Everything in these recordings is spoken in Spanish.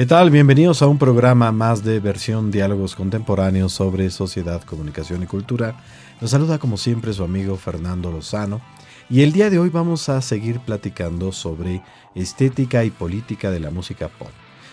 ¿Qué tal? Bienvenidos a un programa más de versión Diálogos Contemporáneos sobre Sociedad, Comunicación y Cultura. Nos saluda como siempre su amigo Fernando Lozano y el día de hoy vamos a seguir platicando sobre estética y política de la música pop.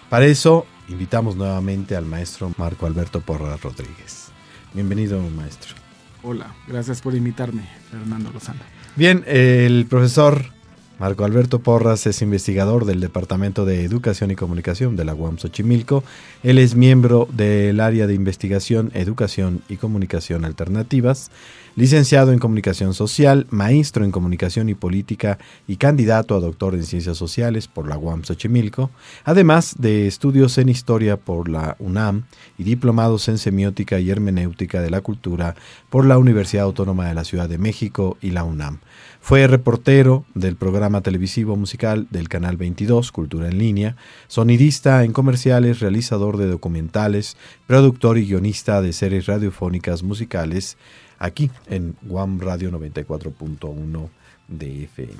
Para eso invitamos nuevamente al maestro Marco Alberto Porra Rodríguez. Bienvenido maestro. Hola, gracias por invitarme, Fernando Lozano. Bien, el profesor Marco Alberto Porras es investigador del Departamento de Educación y Comunicación de la UAM Xochimilco. Él es miembro del área de investigación, educación y comunicación alternativas, licenciado en comunicación social, maestro en comunicación y política y candidato a doctor en ciencias sociales por la UAM Xochimilco, además de estudios en historia por la UNAM y diplomados en semiótica y hermenéutica de la cultura por la Universidad Autónoma de la Ciudad de México y la UNAM. Fue reportero del programa televisivo musical del Canal 22, Cultura en Línea, sonidista en comerciales, realizador de documentales, productor y guionista de series radiofónicas musicales, aquí en Guam Radio 94.1 de FM.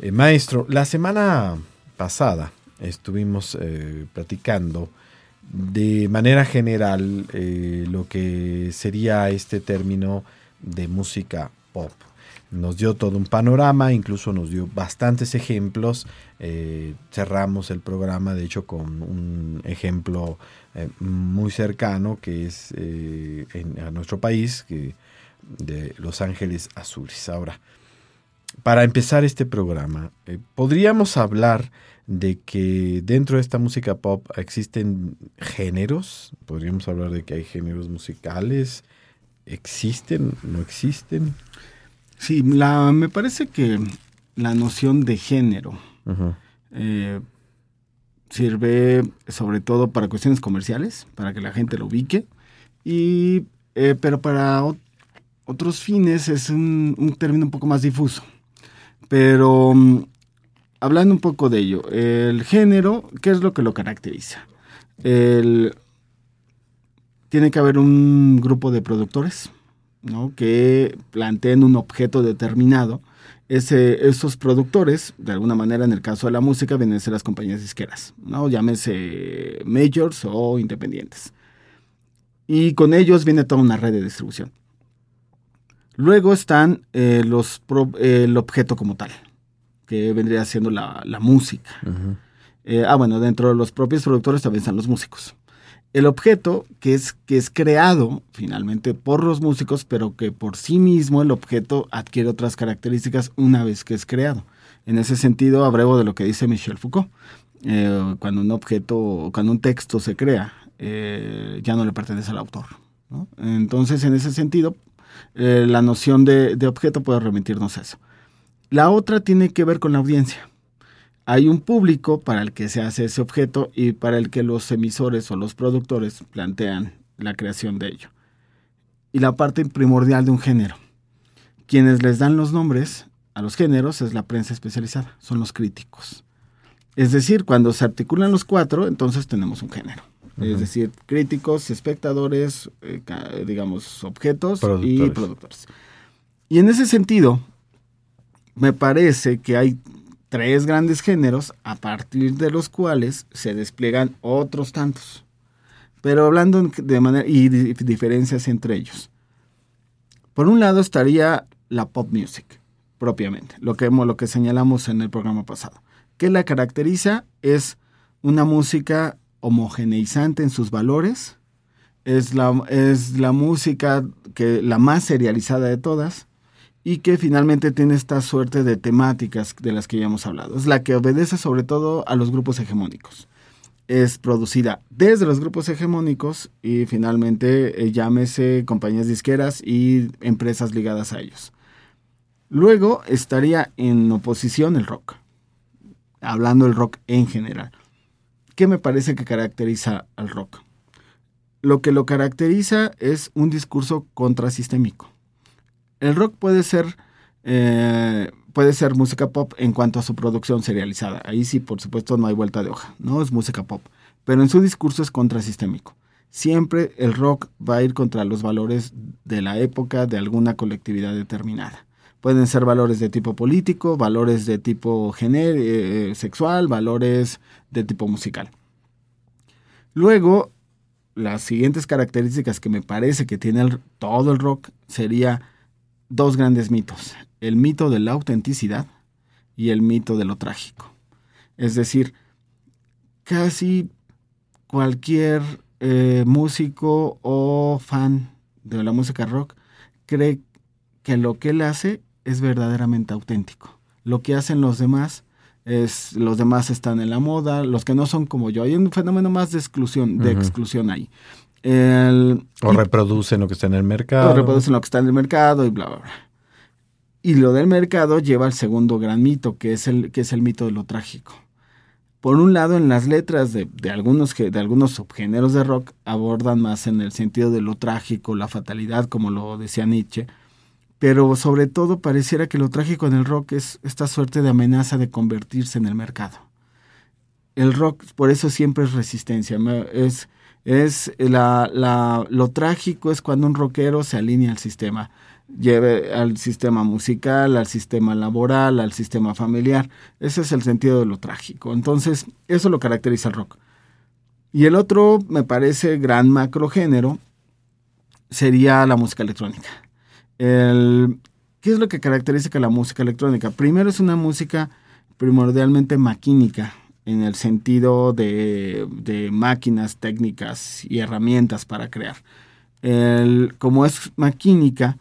Eh, maestro, la semana pasada estuvimos eh, platicando de manera general eh, lo que sería este término de música pop nos dio todo un panorama, incluso nos dio bastantes ejemplos. Eh, cerramos el programa, de hecho, con un ejemplo eh, muy cercano que es eh, en, a nuestro país, que, de Los Ángeles Azules. Ahora, para empezar este programa, podríamos hablar de que dentro de esta música pop existen géneros, podríamos hablar de que hay géneros musicales, existen, no existen. Sí, la, me parece que la noción de género eh, sirve sobre todo para cuestiones comerciales, para que la gente lo ubique, y, eh, pero para otros fines es un, término un poco más difuso. Pero mm, hablando un poco de ello, el género, ¿qué es lo que lo caracteriza? tiene que haber un grupo de productores ¿no? que planteen un objeto determinado. Ese, esos productores, de alguna manera en el caso de la música, vienen a ser las compañías disqueras, ¿no? llámese majors o independientes. Y con ellos viene toda una red de distribución. Luego están eh, los el objeto como tal, que vendría siendo la, música. Eh, ah, bueno, dentro de los propios productores también están los músicos el objeto que es, que es creado finalmente por los músicos, pero que por sí mismo el objeto adquiere otras características una vez que es creado. En ese sentido, abrevo de lo que dice Michel Foucault. Eh, cuando un objeto, cuando un texto se crea, eh, ya no le pertenece al autor. Entonces, en ese sentido, eh, la noción de, de objeto puede remitirnos a eso. La otra tiene que ver con la audiencia hay un público para el que se hace ese objeto y para el que los emisores o los productores plantean la creación de ello. Y la parte primordial de un género. Quienes les dan los nombres a los géneros es la prensa especializada, son los críticos. Es decir, cuando se articulan los cuatro, entonces tenemos un género. Es decir, críticos, espectadores, eh, digamos, objetos y productores. Y en ese sentido, me parece que hay tres grandes géneros a partir de los cuales se despliegan otros tantos. Pero hablando de manera y diferencias entre ellos. Por un lado estaría la pop music, propiamente, lo que, lo que señalamos en el programa pasado. ¿Qué la caracteriza? Es una música homogeneizante en sus valores, es la, es la música que la más serializada de todas y que finalmente tiene esta suerte de temáticas de las que ya hemos hablado. Es la que obedece sobre todo a los grupos hegemónicos. Es producida desde los grupos hegemónicos y finalmente eh, llámese compañías disqueras y empresas ligadas a ellos. Luego estaría en oposición el rock, hablando del rock en general. ¿Qué me parece que caracteriza al rock? Lo que lo caracteriza es un discurso contrasistémico. El rock puede ser, eh, puede ser música pop en cuanto a su producción serializada. Ahí sí, por supuesto, no hay vuelta de hoja. No es música pop. Pero en su discurso es contrasistémico. Siempre el rock va a ir contra los valores de la época de alguna colectividad determinada. Pueden ser valores de tipo político, valores de tipo eh, sexual, valores de tipo musical. Luego, las siguientes características que me parece que tiene todo el rock sería dos grandes mitos. El mito de la autenticidad y el mito de lo trágico. Es decir, casi cualquier eh, músico o fan de la música rock cree que lo que él hace es verdaderamente auténtico. Lo que hacen los demás es los demás están en la moda, los que no son como yo. Hay un fenómeno más de exclusión, de exclusión ahí. O reproducen lo que está en el mercado. O reproducen lo que está en el mercado y bla, bla, bla. Y lo del mercado lleva al segundo gran mito, que es el, que es el mito de lo trágico. Por un lado, en las letras de, de, algunos, de algunos subgéneros de rock abordan más en el sentido de lo trágico, la fatalidad, como lo decía Nietzsche, pero sobre todo pareciera que lo trágico en el rock es esta suerte de amenaza de convertirse en el mercado. El rock, por eso siempre es resistencia. Es, es la, la, lo trágico es cuando un rockero se alinea al sistema, lleve al sistema musical, al sistema laboral, al sistema familiar. Ese es el sentido de lo trágico. Entonces, eso lo caracteriza el rock. Y el otro, me parece, gran macrogénero sería la música electrónica el, ¿Qué es lo que caracteriza la música electrónica? Primero es una música primordialmente maquínica, en el sentido de, máquinas, técnicas y herramientas para crear. El, como es maquínica,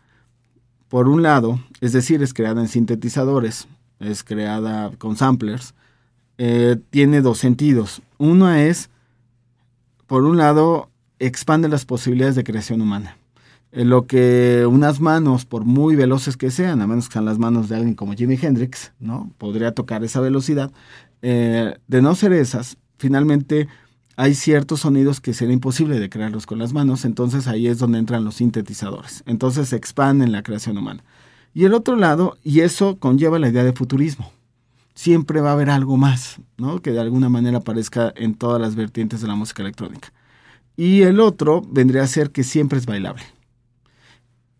por un lado, es decir, es creada en sintetizadores, es creada con samplers, eh, tiene dos sentidos. Uno es, por un lado, expande las posibilidades de creación humana en lo que unas manos, por muy veloces que sean, a menos que sean las manos de alguien como Jimi Hendrix, ¿no? Podría tocar esa velocidad. Eh, de no ser esas, finalmente hay ciertos sonidos que sería imposible de crearlos con las manos, entonces ahí es donde entran los sintetizadores. Entonces se expanden la creación humana. Y el otro lado, y eso conlleva la idea de futurismo. Siempre va a haber algo más, ¿no? Que de alguna manera aparezca en todas las vertientes de la música electrónica. Y el otro vendría a ser que siempre es bailable.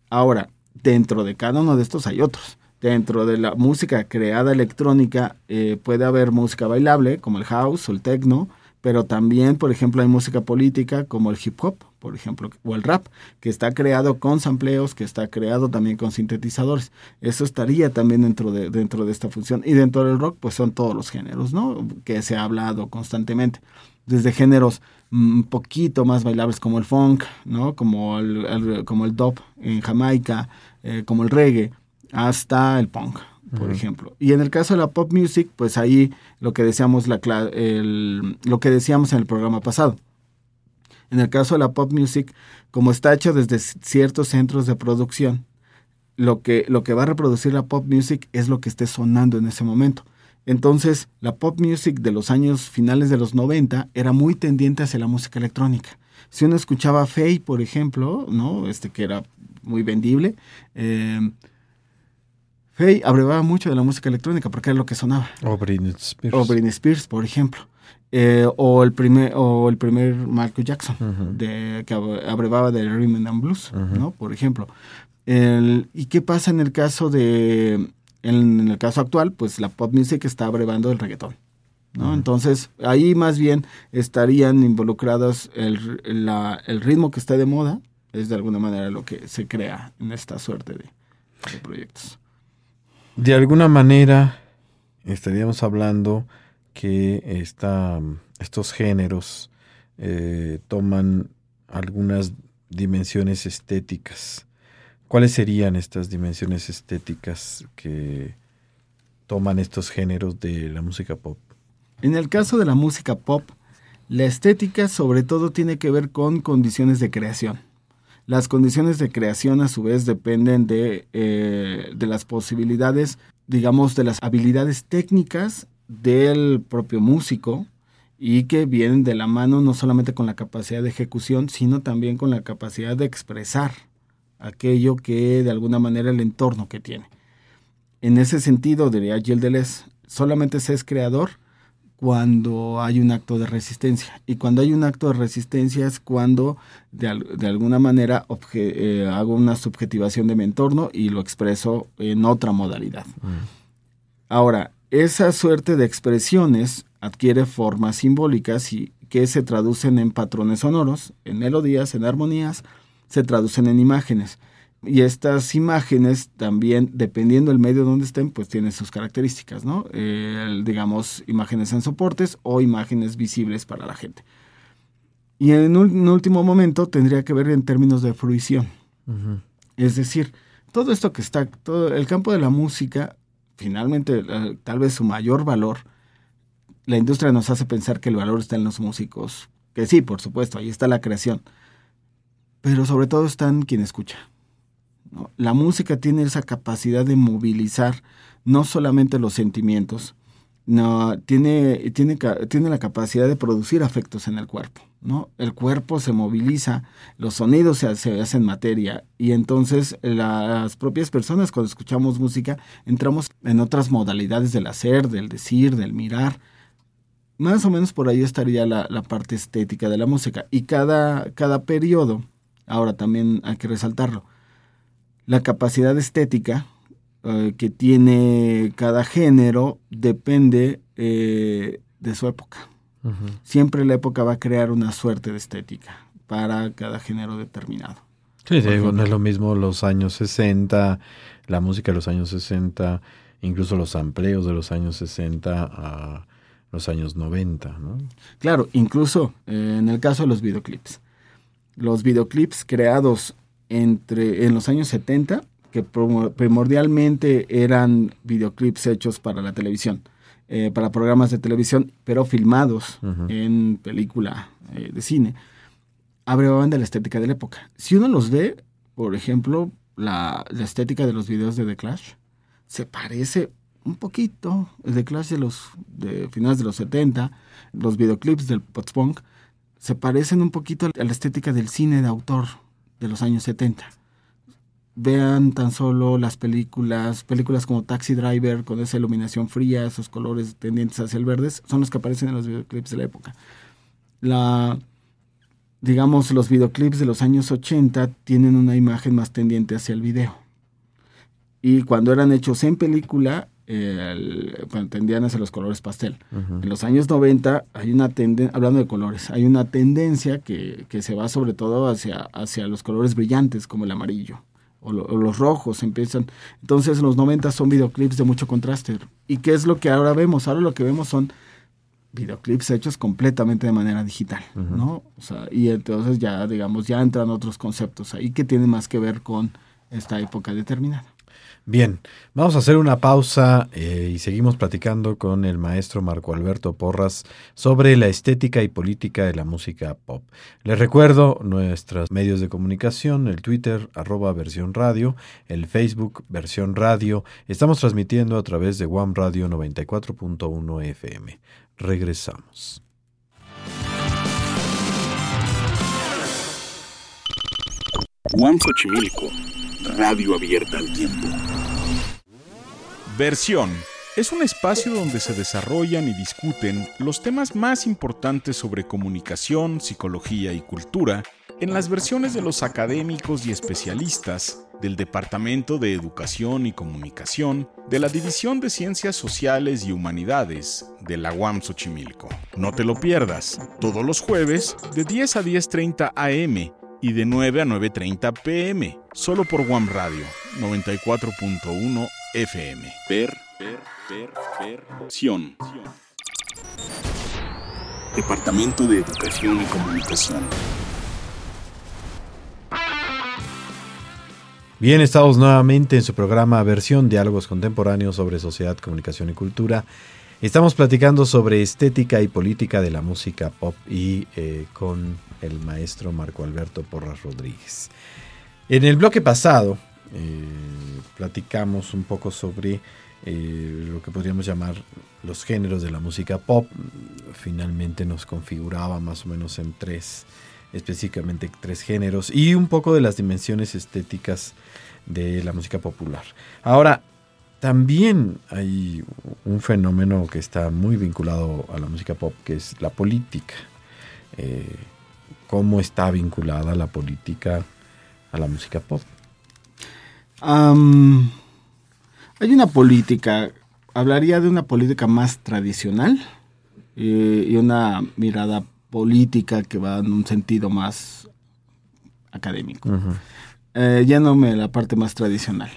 Ahora, dentro de cada uno de estos hay otros. Dentro de la música creada electrónica eh, puede haber música bailable, como el house o el techno, pero también, por ejemplo, hay música política como el hip hop, por ejemplo, o el rap, que está creado con sampleos, que está creado también con sintetizadores. Eso estaría también dentro de, dentro de esta función. Y dentro del rock, pues son todos los géneros, ¿no? Que se ha hablado constantemente. Desde géneros un poquito más bailables como el funk, ¿no? Como el, como el dub en Jamaica, eh, como el reggae, hasta el punk, por ejemplo. Y en el caso de la pop music, pues ahí lo que decíamos la el, lo que decíamos en el programa pasado. En el caso de la pop music, como está hecho desde ciertos centros de producción, lo que, lo que va a reproducir la pop music es lo que esté sonando en ese momento. Entonces, la pop music de los años finales de los 90 era muy tendiente hacia la música electrónica. Si uno escuchaba Faye, por ejemplo, ¿no? Este que era muy vendible, eh, Faye abrevaba mucho de la música electrónica porque era lo que sonaba. O Britney Spears. O Britney Spears, por ejemplo. Eh, o el primer o el primer Michael Jackson de, que abrevaba de rhythm and blues, ¿no? Por ejemplo. ¿Y qué pasa en el caso de en, el caso actual, pues la pop music está abrevando el reggaetón. ¿no? Entonces, ahí más bien estarían involucrados el, el, ritmo que está de moda, es de alguna manera lo que se crea en esta suerte de, proyectos. De alguna manera, estaríamos hablando que esta, estos géneros eh, toman algunas dimensiones estéticas ¿Cuáles serían estas dimensiones estéticas que toman estos géneros de la música pop? En el caso de la música pop, la estética sobre todo tiene que ver con condiciones de creación. Las condiciones de creación a su vez dependen de, eh, de las posibilidades, digamos, de las habilidades técnicas del propio músico y que vienen de la mano no solamente con la capacidad de ejecución, sino también con la capacidad de expresar aquello que de alguna manera el entorno que tiene. En ese sentido, diría Gilles Deleuze, solamente se es creador cuando hay un acto de resistencia. Y cuando hay un acto de resistencia es cuando de, alguna manera eh, hago una subjetivación de mi entorno y lo expreso en otra modalidad. Mm. Ahora, esa suerte de expresiones adquiere formas simbólicas y que se traducen en patrones sonoros, en melodías, en armonías, se traducen en imágenes. Y estas imágenes también, dependiendo del medio donde estén, pues tienen sus características, ¿no? digamos, imágenes en soportes o imágenes visibles para la gente. Y en un, último momento tendría que ver en términos de fruición. Es decir, todo esto que está, todo el campo de la música, finalmente, eh, tal vez su mayor valor, la industria nos hace pensar que el valor está en los músicos. Que sí, por supuesto, ahí está la creación pero sobre todo está en quien escucha. La música tiene esa capacidad de movilizar no solamente los sentimientos, no, tiene, tiene, tiene la capacidad de producir afectos en el cuerpo. ¿no? El cuerpo se moviliza, los sonidos se, se, hacen materia y entonces las propias personas cuando escuchamos música entramos en otras modalidades del hacer, del decir, del mirar. Más o menos por ahí estaría la, parte estética de la música y cada, cada periodo Ahora también hay que resaltarlo. La capacidad estética eh, que tiene cada género depende eh, de su época. Siempre la época va a crear una suerte de estética para cada género determinado. Sí, no es lo mismo los años 60, la música de los años 60, incluso los amplios de los años 60 a los años 90, ¿no? Claro, incluso eh, en el caso de los videoclips los videoclips creados entre, en los años 70, que primordialmente eran videoclips hechos para la televisión, eh, para programas de televisión, pero filmados en película eh, de cine, abrevaban de la estética de la época. Si uno los ve, por ejemplo, la, estética de los videos de The Clash, se parece un poquito, el The Clash de los de finales de los 70, los videoclips del post-punk, se parecen un poquito a la estética del cine de autor de los años 70. Vean tan solo las películas, películas como Taxi Driver, con esa iluminación fría, esos colores tendientes hacia el verde, son los que aparecen en los videoclips de la época. La, digamos, los videoclips de los años 80 tienen una imagen más tendiente hacia el video. Y cuando eran hechos en película, el, tendían hacia los colores pastel. En los años 90 hay una tendencia, hablando de colores, hay una tendencia que, se va sobre todo hacia, hacia los colores brillantes como el amarillo o, los rojos empiezan. Entonces en los 90 son videoclips de mucho contraste. ¿Y qué es lo que ahora vemos? Ahora lo que vemos son videoclips hechos completamente de manera digital, ¿no? O sea, y entonces ya, digamos, ya entran otros conceptos ahí que tienen más que ver con esta época determinada. Bien, vamos a hacer una pausa eh, y seguimos platicando con el maestro Marco Alberto Porras sobre la estética y política de la música pop. Les recuerdo nuestros medios de comunicación, el Twitter arroba versión radio, el Facebook versión radio. Estamos transmitiendo a través de One Radio 94.1 FM. Regresamos. One radio abierta al tiempo. Versión es un espacio donde se desarrollan y discuten los temas más importantes sobre comunicación, psicología y cultura en las versiones de los académicos y especialistas del Departamento de Educación y Comunicación de la División de Ciencias Sociales y Humanidades de la UAM Xochimilco. No te lo pierdas, todos los jueves de 10 a 10.30 am y de 9 a 9.30 pm, solo por UAM Radio 94.1 FM. Per, per, per, per, Departamento de Educación y Comunicación. Bien, estamos nuevamente en su programa Versión Diálogos Contemporáneos sobre Sociedad, Comunicación y Cultura. Estamos platicando sobre estética y política de la música pop y eh, con el maestro Marco Alberto Porras Rodríguez. En el bloque pasado eh, platicamos un poco sobre eh, lo que podríamos llamar los géneros de la música pop. Finalmente nos configuraba más o menos en tres, específicamente tres géneros y un poco de las dimensiones estéticas de la música popular. Ahora, también hay un fenómeno que está muy vinculado a la música pop, que es la política. Eh, ¿Cómo está vinculada la política a la música pop? Hay una política, hablaría de una política más tradicional eh, y una mirada política que va en un sentido más académico. Eh, a la parte más tradicional.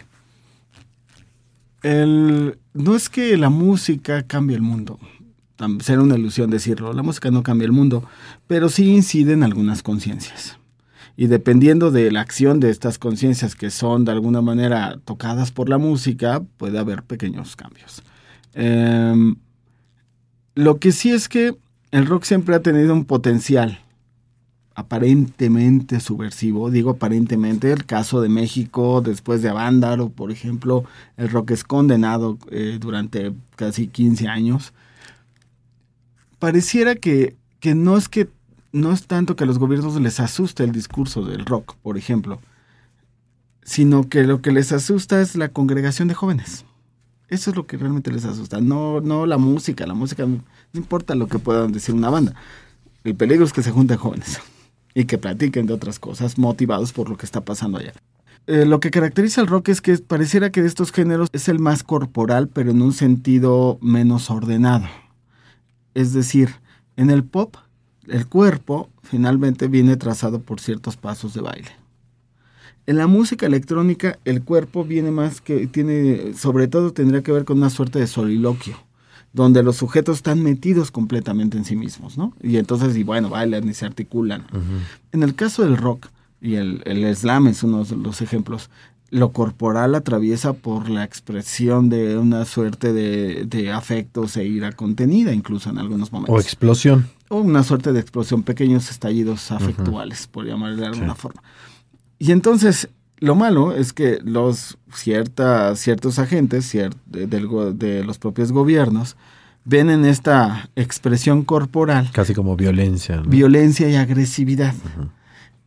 El, no es que la música cambie el mundo, será una ilusión decirlo, la música no cambia el mundo, pero sí incide en algunas conciencias. Y dependiendo de la acción de estas conciencias que son de alguna manera tocadas por la música, puede haber pequeños cambios. Em, lo que sí es que el rock siempre ha tenido un potencial aparentemente subversivo, digo aparentemente, el caso de México después de Avándaro, por ejemplo, el rock es condenado eh, durante casi 15 años. Pareciera que, que no es que no es tanto que a los gobiernos les asuste el discurso del rock, por ejemplo, sino que lo que les asusta es la congregación de jóvenes. Eso es lo que realmente les asusta, no, no la música, la música no importa lo que puedan decir una banda. El peligro es que se junten jóvenes y que platiquen de otras cosas motivados por lo que está pasando allá. Eh, lo que caracteriza al rock es que pareciera que de estos géneros es el más corporal, pero en un sentido menos ordenado. Es decir, en el pop, el cuerpo finalmente viene trazado por ciertos pasos de baile. En la música electrónica, el cuerpo viene más que tiene, sobre todo tendría que ver con una suerte de soliloquio donde los sujetos están metidos completamente en sí mismos, ¿no? Y entonces, y bueno, bailan y se articulan. En el caso del rock, y el, el slam es uno de los ejemplos, lo corporal atraviesa por la expresión de una suerte de, de, afectos e ira contenida, incluso en algunos momentos. O explosión. Una suerte de explosión, pequeños estallidos afectuales, por llamarle de alguna forma. Y entonces, lo malo es que los cierta, ciertos agentes de, de, los propios gobiernos ven en esta expresión corporal casi como violencia, violencia y agresividad.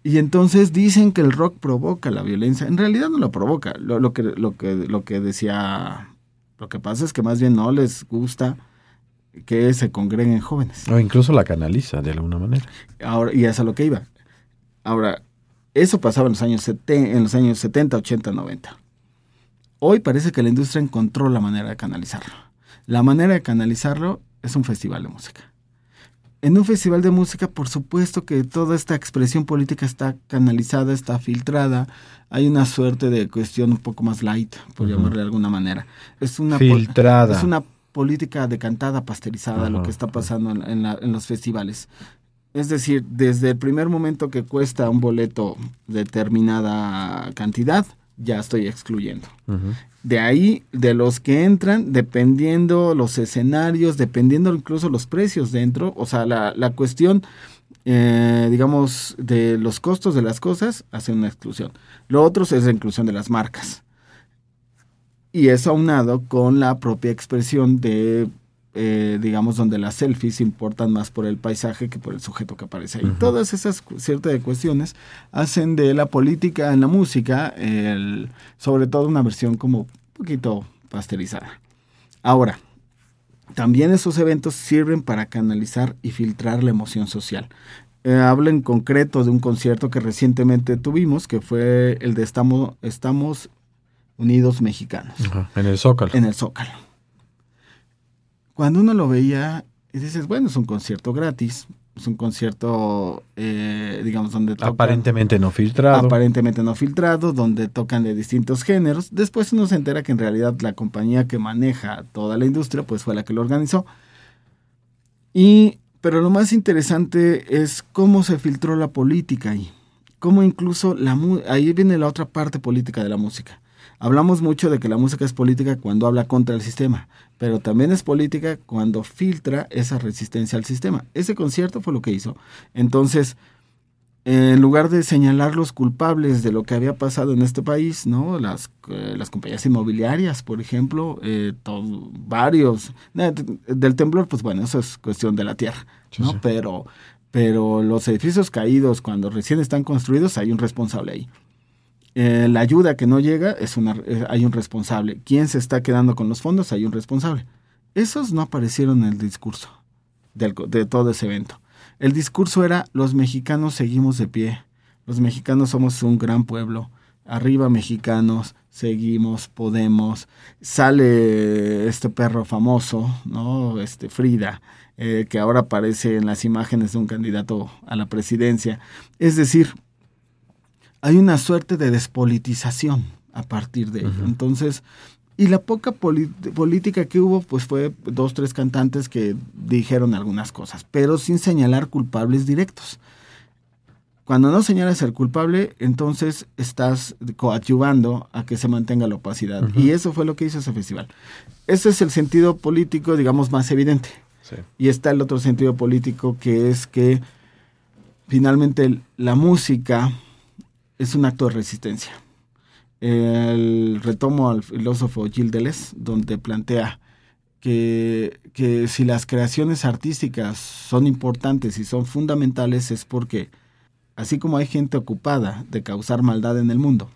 Y entonces dicen que el rock provoca la violencia. En realidad no lo provoca. Lo, que, lo, que, lo que decía, lo que pasa es que más bien no les gusta que se congreguen jóvenes. O incluso la canaliza de alguna manera. Ahora, y es a lo que iba. Ahora, eso pasaba en los años, en los años 70, 80, 90. Hoy parece que la industria encontró la manera de canalizarlo. La manera de canalizarlo es un festival de música. En un festival de música, por supuesto que toda esta expresión política está canalizada, está filtrada. Hay una suerte de cuestión un poco más light, por llamarle de alguna manera. Es una filtrada. Es una política decantada, pasteurizada, lo que está pasando en los festivales. Es decir, desde el primer momento que cuesta un boleto determinada cantidad, ya estoy excluyendo. De ahí, de los que entran, dependiendo los escenarios, dependiendo incluso los precios dentro, o sea, la, la cuestión, eh, digamos, de los costos de las cosas, hace una exclusión. Lo otro es la inclusión de las marcas. Y eso aunado con la propia expresión de eh, digamos, donde las selfies importan más por el paisaje que por el sujeto que aparece ahí. Todas esas ciertas cuestiones hacen de la política en la música, el, sobre todo una versión como un poquito pasteurizada. Ahora, también esos eventos sirven para canalizar y filtrar la emoción social. Eh, hablo en concreto de un concierto que recientemente tuvimos, que fue el de Estamos, Estamos Unidos Mexicanos. En el Zócalo. En el Zócalo cuando uno lo veía, y dices, bueno, es un concierto gratis, es un concierto, eh, digamos, donde tocan, Aparentemente no filtrado. Aparentemente no filtrado, donde tocan de distintos géneros. Después uno se entera que en realidad la compañía que maneja toda la industria, pues fue la que lo organizó. Y, pero lo más interesante es cómo se filtró la política ahí. cómo incluso la ahí viene la otra parte política de la música. Hablamos mucho de que la música es política cuando habla contra el sistema, pero también es política cuando filtra esa resistencia al sistema. Ese concierto fue lo que hizo. Entonces, en lugar de señalar los culpables de lo que había pasado en este país, ¿no? Las, eh, las compañías inmobiliarias, por ejemplo, eh, varios. del temblor, pues bueno, eso es cuestión de la tierra, ¿no? Pero, pero los edificios caídos, cuando recién están construidos, hay un responsable ahí. Eh, la ayuda que no llega, es una, hay un responsable. ¿Quién se está quedando con los fondos? Hay un responsable. Esos no aparecieron en el discurso de todo ese evento. El discurso era, los mexicanos seguimos de pie, los mexicanos somos un gran pueblo, arriba mexicanos, seguimos, podemos. Sale este perro famoso, ¿no? Este Frida, eh, que ahora aparece en las imágenes de un candidato a la presidencia. Es decir, hay una suerte de despolitización a partir de ello. Entonces, y la poca política que hubo, pues fue dos, tres cantantes que dijeron algunas cosas, pero sin señalar culpables directos. Cuando no señalas al culpable, entonces estás coadyuvando a que se mantenga la opacidad. Y eso fue lo que hizo ese festival. Ese es el sentido político, digamos, más evidente. Y está el otro sentido político que es que finalmente la música es un acto de resistencia el retomo al filósofo Gilles Deleuze, donde plantea que, que, si las creaciones artísticas son importantes y son fundamentales es porque, así como hay gente ocupada de causar maldad en el mundo,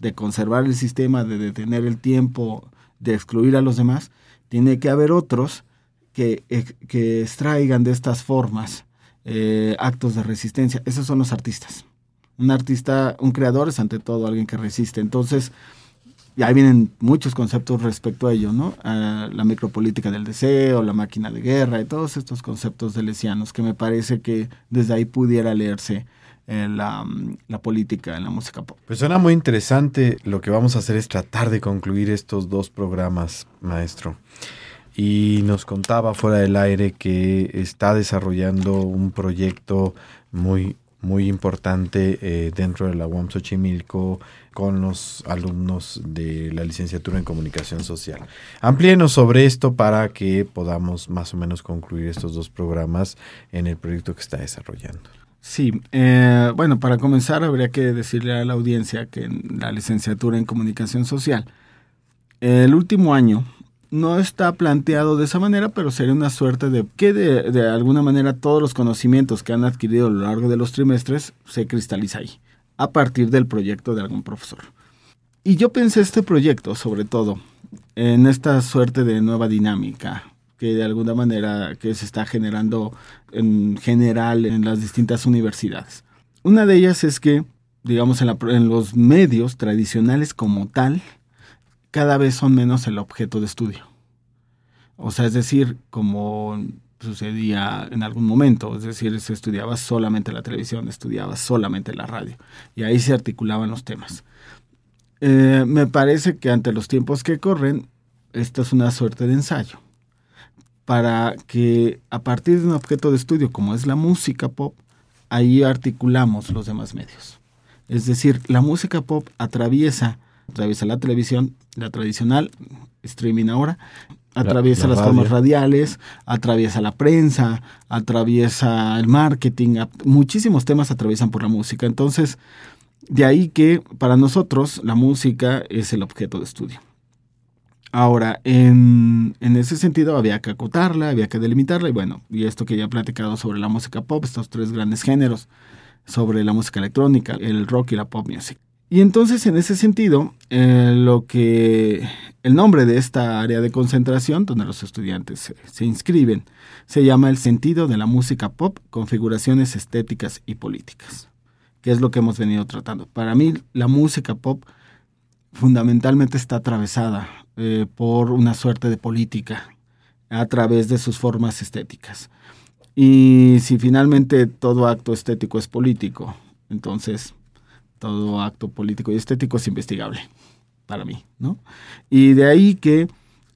de conservar el sistema, de detener el tiempo, de excluir a los demás, tiene que haber otros que, que extraigan de estas formas eh, actos de resistencia. Esos son los artistas un artista, un creador es ante todo alguien que resiste. Entonces, y ahí vienen muchos conceptos respecto a ello, ¿no? la micropolítica del deseo, la máquina de guerra y todos estos conceptos delesianos que me parece que desde ahí pudiera leerse eh, la, la, política en la música pop. Pues suena muy interesante. Lo que vamos a hacer es tratar de concluir estos dos programas, maestro. Y nos contaba fuera del aire que está desarrollando un proyecto muy muy importante eh, dentro de la UAM Xochimilco con los alumnos de la licenciatura en comunicación social. Amplíenos sobre esto para que podamos más o menos concluir estos dos programas en el proyecto que está desarrollando. Sí, eh, bueno, para comenzar habría que decirle a la audiencia que en la licenciatura en comunicación social, el último año no está planteado de esa manera, pero sería una suerte de que de, alguna manera todos los conocimientos que han adquirido a lo largo de los trimestres se cristaliza ahí, a partir del proyecto de algún profesor. Y yo pensé este proyecto, sobre todo, en esta suerte de nueva dinámica que de alguna manera que se está generando en general en las distintas universidades. Una de ellas es que, digamos, en, en los medios tradicionales como tal, cada vez son menos el objeto de estudio. O sea, es decir, como sucedía en algún momento, es decir, se estudiaba solamente la televisión, estudiaba solamente la radio, y ahí se articulaban los temas. Eh, me parece que ante los tiempos que corren, esto es una suerte de ensayo, para que a partir de un objeto de estudio como es la música pop, ahí articulamos los demás medios. Es decir, la música pop atraviesa atraviesa la televisión, la tradicional, streaming ahora, atraviesa las formas radiales, atraviesa la prensa, atraviesa el marketing, muchísimos temas atraviesan por la música. Entonces, de ahí que para nosotros la música es el objeto de estudio. Ahora, en, en, ese sentido había que acotarla, había que delimitarla, y bueno, y esto que ya he platicado sobre la música pop, estos tres grandes géneros, sobre la música electrónica, el rock y la pop music. Y entonces, en ese sentido, eh, lo que el nombre de esta área de concentración, donde los estudiantes se, inscriben, se llama el sentido de la música pop, configuraciones estéticas y políticas, que es lo que hemos venido tratando. Para mí, la música pop fundamentalmente está atravesada eh, por una suerte de política a través de sus formas estéticas. Y si finalmente todo acto estético es político, entonces todo acto político y estético es investigable para mí, ¿no? Y de ahí que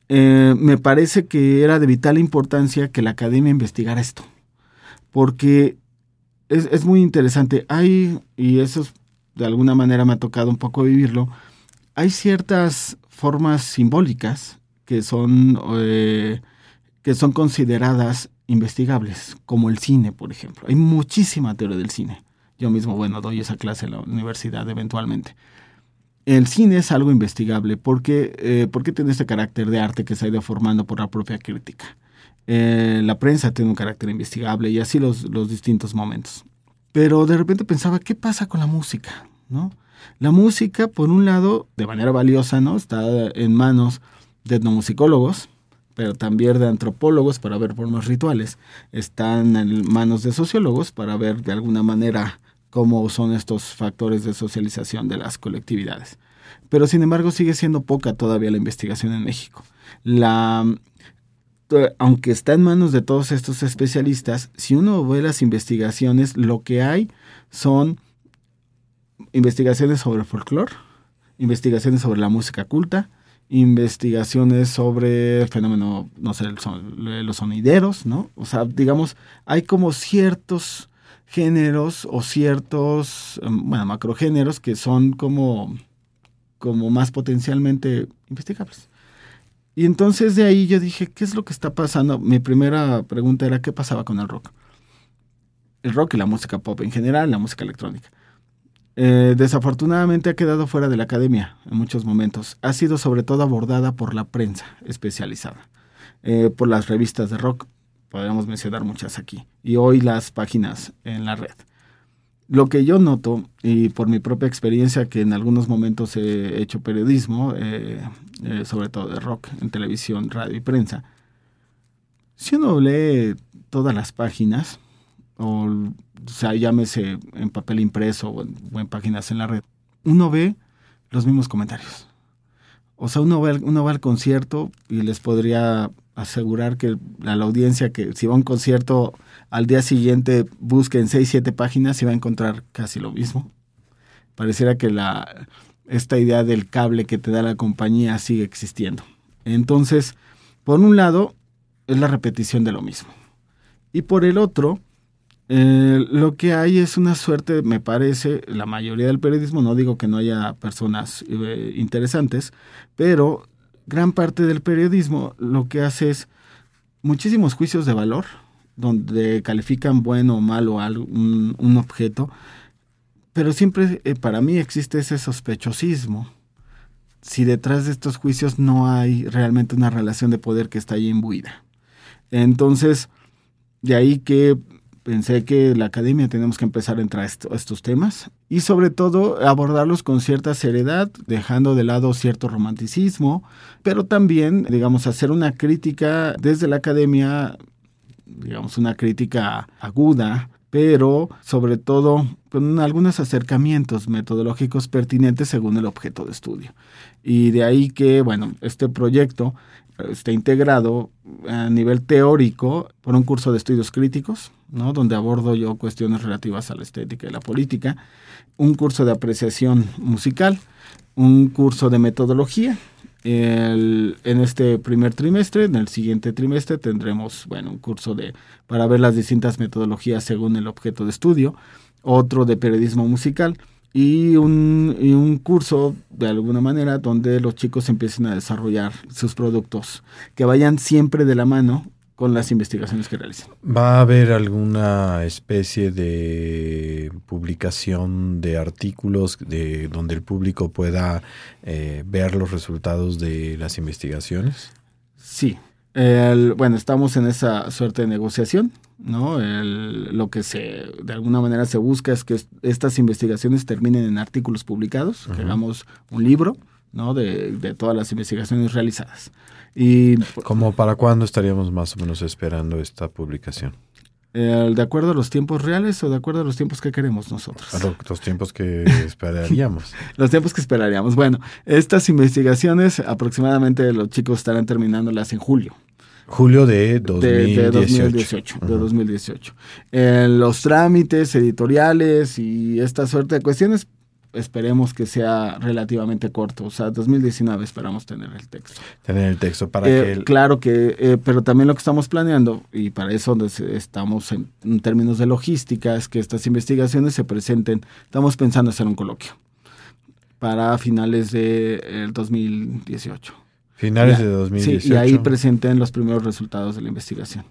eh, me parece que era de vital importancia que la academia investigara esto, porque es, es muy interesante. Hay, y eso de alguna manera me ha tocado un poco vivirlo, hay ciertas formas simbólicas que son, eh, que son consideradas investigables, como el cine, por ejemplo. Hay muchísima teoría del cine. Yo mismo, bueno, doy esa clase en la universidad eventualmente. El cine es algo investigable porque, eh, porque tiene este carácter de arte que se ha ido formando por la propia crítica. Eh, la prensa tiene un carácter investigable y así los, los distintos momentos. Pero de repente pensaba, ¿qué pasa con la música? ¿No? La música, por un lado, de manera valiosa, ¿no? Está en manos de etnomusicólogos, pero también de antropólogos para ver formas rituales. Están en manos de sociólogos para ver de alguna manera cómo son estos factores de socialización de las colectividades. Pero sin embargo sigue siendo poca todavía la investigación en México. La, aunque está en manos de todos estos especialistas, si uno ve las investigaciones, lo que hay son investigaciones sobre folclore, investigaciones sobre la música culta, investigaciones sobre el fenómeno, no sé, los sonideros, ¿no? O sea, digamos, hay como ciertos géneros o ciertos, em, bueno, macrogéneros que son como, como más potencialmente investigables. Y entonces de ahí yo dije, ¿qué es lo que está pasando? Mi primera pregunta era, ¿qué pasaba con el rock? El rock y la música pop en general, la música electrónica. Eh, desafortunadamente ha quedado fuera de la academia en muchos momentos. Ha sido sobre todo abordada por la prensa especializada, eh, por las revistas de rock, podríamos mencionar muchas aquí, y hoy las páginas en la red. Lo que yo noto, y por mi propia experiencia, que en algunos momentos he hecho periodismo, eh, sobre todo de rock, en televisión, radio y prensa, si uno lee todas las páginas, o, sea, llámese en papel impreso o en, páginas en la red, uno ve los mismos comentarios. O sea, uno va, uno va al concierto y les podría asegurar que la audiencia que si va a un concierto al día siguiente busque en 6, 7 páginas y va a encontrar casi lo mismo. Pareciera que la, esta idea del cable que te da la compañía sigue existiendo. Entonces, por un lado, es la repetición de lo mismo. Y por el otro, eh, lo que hay es una suerte, me parece, la mayoría del periodismo, no digo que no haya personas eh, interesantes, pero gran parte del periodismo lo que hace es muchísimos juicios de valor, donde califican bueno o malo un, un objeto, pero siempre eh, para mí existe ese sospechosismo. Si detrás de estos juicios no hay realmente una relación de poder que está ahí imbuida. Entonces, de ahí que pensé que la academia tenemos que empezar a entrar a, estos temas y sobre todo abordarlos con cierta seriedad, dejando de lado cierto romanticismo, pero también, digamos, hacer una crítica desde la academia, digamos, una crítica aguda, pero sobre todo con algunos acercamientos metodológicos pertinentes según el objeto de estudio. Y de ahí que, bueno, este proyecto está integrado a nivel teórico por un curso de estudios críticos, ¿no? donde abordo yo cuestiones relativas a la estética y la política, un curso de apreciación musical, un curso de metodología. en este primer trimestre, en el siguiente trimestre tendremos bueno, un curso de, para ver las distintas metodologías según el objeto de estudio, otro de periodismo musical y un, y un curso de alguna manera donde los chicos empiecen a desarrollar sus productos, que vayan siempre de la mano con las investigaciones que realizan. ¿Va a haber alguna especie de publicación de artículos de donde el público pueda eh, ver los resultados de las investigaciones? Sí. bueno, estamos en esa suerte de negociación. ¿No? lo que se, de alguna manera se busca es que estas investigaciones terminen en artículos publicados, que hagamos un libro, ¿no? De, de, todas las investigaciones realizadas. Y, ¿Como para cuándo estaríamos más o menos esperando esta publicación? ¿De acuerdo a los tiempos reales o de acuerdo a los tiempos que queremos nosotros? A los tiempos que esperaríamos. los tiempos que esperaríamos. Bueno, estas investigaciones aproximadamente los chicos estarán terminándolas en julio. Julio de 2018. De, 2018. los trámites editoriales y esta suerte de cuestiones esperemos que sea relativamente corto. O sea, 2019 esperamos tener el texto. Tener el texto para Eh, que... el- Claro que, eh, pero también lo que estamos planeando, y para eso estamos en, en términos de logística, es que estas investigaciones se presenten. Estamos pensando hacer un coloquio para finales del 2018. Finales Ya, de 2018. Sí, y ahí presenten los primeros resultados de la investigación.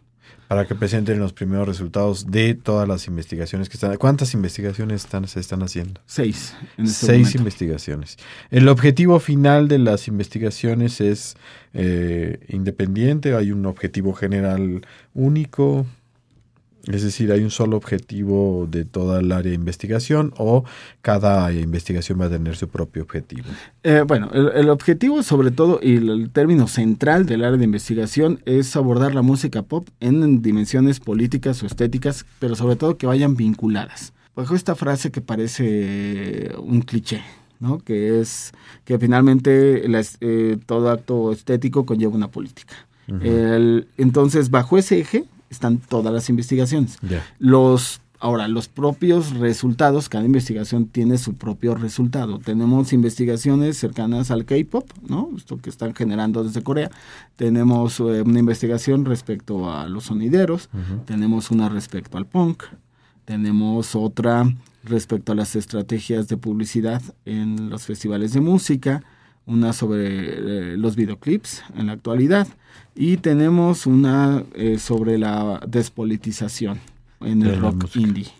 para que presenten los primeros resultados de todas las investigaciones que están. ¿Cuántas investigaciones están, se están haciendo? Seis. En este Seis momento. investigaciones. El objetivo final de las investigaciones es eh, independiente, hay un objetivo general único, es decir, hay un solo objetivo de toda el área de investigación o cada investigación va a tener su propio objetivo. Eh, bueno, el, el objetivo sobre todo y el, el término central del área de investigación es abordar la música pop en dimensiones políticas o estéticas, pero sobre todo que vayan vinculadas. Bajo esta frase que parece un cliché, ¿no? Que es que finalmente las- eh, todo acto estético conlleva una política. El- entonces, bajo ese eje están todas las investigaciones. Los ahora los propios resultados, cada investigación tiene su propio resultado. Tenemos investigaciones cercanas al K-pop, ¿no? Esto que están generando desde Corea. Tenemos eh, una investigación respecto a los sonideros, tenemos una respecto al punk, tenemos otra respecto a las estrategias de publicidad en los festivales de música, una sobre eh, los videoclips en la actualidad y tenemos una eh, sobre la despolitización en el rock indie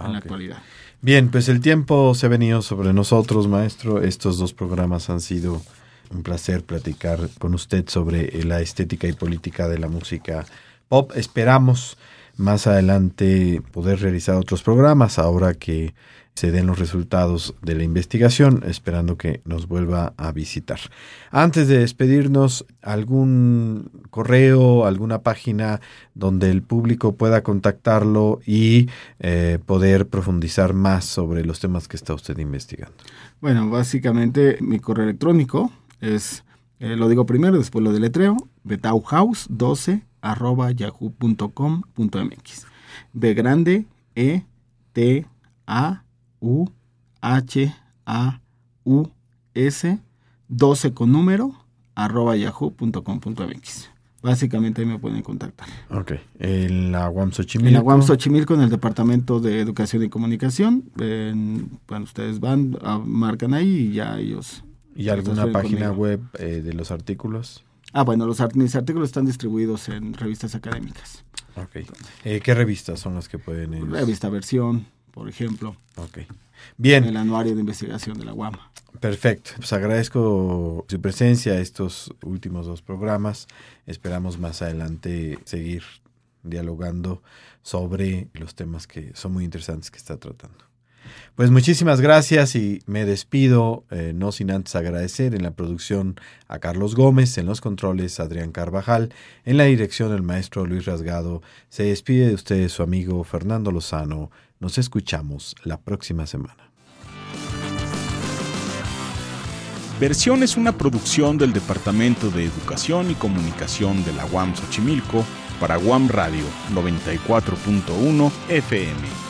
Ah, en la actualidad. Bien, pues el tiempo se ha venido sobre nosotros, maestro. Estos dos programas han sido un placer platicar con usted sobre la estética y política de la música pop. Esperamos más adelante poder realizar otros programas ahora que se den los resultados de la investigación, esperando que nos vuelva a visitar. Antes de despedirnos, algún correo, alguna página donde el público pueda contactarlo y eh, poder profundizar más sobre los temas que está usted investigando. Bueno, básicamente mi correo electrónico es, eh, lo digo primero, después lo deletreo, betauhouse12 arroba yahoo.com.mx. B grande, E, T, A, U, H, A, U, S, 12 con número, arroba yahoo.com.mx. Básicamente ahí me pueden contactar. Ok. En la UAM Xochimilco. En la UAM Xochimilco, en el Departamento de Educación y Comunicación, en- bueno, ustedes van, ah, marcan ahí y ya ellos... ¿Y alguna página conmigo. web eh, de los artículos? Ah, bueno, los mis artículos están distribuidos en revistas académicas. Ok. Eh, ¿Qué revistas son las que pueden ellos? Revista Versión, por ejemplo, Ok. Bien. el anuario de investigación de la UAM. Perfecto. Pues agradezco su presencia a estos últimos dos programas. Esperamos más adelante seguir dialogando sobre los temas que son muy interesantes que está tratando. Pues muchísimas gracias y me despido, eh, no sin antes agradecer en la producción a Carlos Gómez, en los controles Adrián Carvajal, en la dirección el maestro Luis Rasgado. Se despide de ustedes su amigo Fernando Lozano. Nos escuchamos la próxima semana. Versión es una producción del Departamento de Educación y Comunicación de la UAM Xochimilco para UAM Radio 94.1 FM.